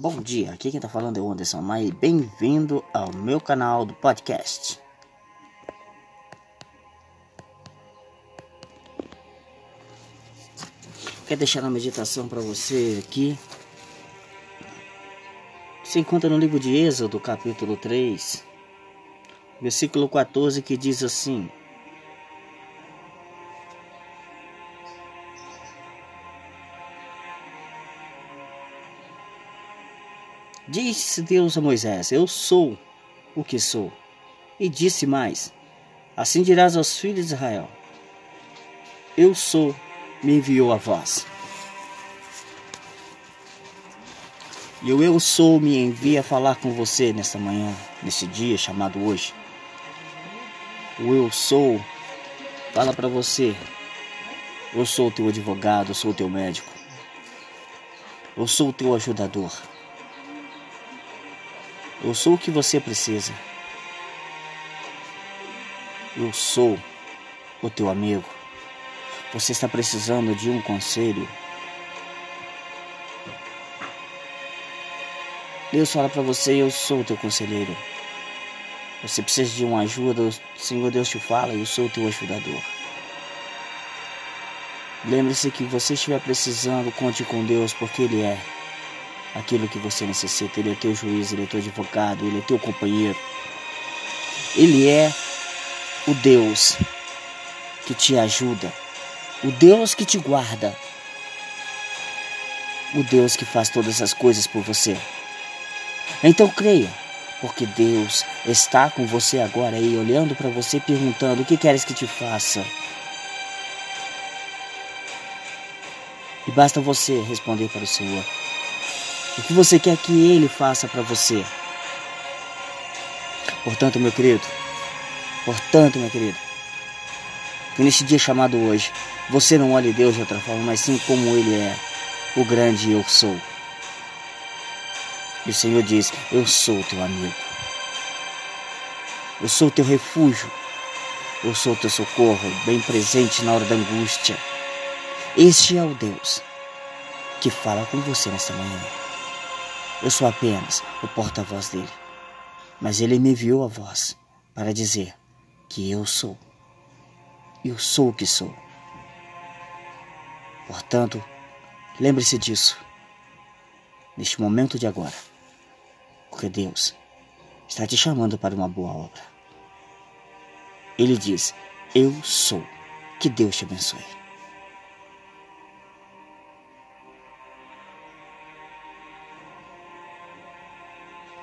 Bom dia, aqui quem tá falando é o Anderson Maia bem-vindo ao meu canal do podcast. Quero deixar uma meditação para você aqui. Se encontra no livro de Êxodo, capítulo 3, versículo 14, que diz assim: Disse Deus a Moisés: Eu sou o que sou. E disse mais: Assim dirás aos filhos de Israel: Eu sou, me enviou a vós. E o Eu sou me envia a falar com você nesta manhã, nesse dia chamado hoje. O Eu sou fala para você: Eu sou o teu advogado, eu sou o teu médico. Eu sou o teu ajudador. Eu sou o que você precisa. Eu sou o teu amigo. Você está precisando de um conselho. Deus fala para você: Eu sou o teu conselheiro. Você precisa de uma ajuda, o Senhor Deus te fala: Eu sou o teu ajudador. Lembre-se que você estiver precisando, conte com Deus, porque Ele é aquilo que você necessita. Ele é teu juiz, ele é teu advogado, ele é teu companheiro. Ele é o Deus que te ajuda, o Deus que te guarda, o Deus que faz todas as coisas por você. Então creia, porque Deus está com você agora aí, olhando para você, perguntando: o que queres que te faça? E basta você responder para o Senhor: o que você quer que Ele faça para você. Portanto, meu querido, portanto, meu querido, que neste dia chamado hoje, você não olhe Deus de outra forma, mas sim como Ele é, o grande eu sou. E o Senhor diz: Eu sou teu amigo. Eu sou teu refúgio. Eu sou teu socorro, bem presente na hora da angústia. Este é o Deus que fala com você nesta manhã. Eu sou apenas o porta-voz dele. Mas ele me enviou a voz para dizer que eu sou. Eu sou o que sou. Portanto, lembre-se disso neste momento de agora, porque Deus está te chamando para uma boa obra. Ele diz: Eu sou. Que Deus te abençoe.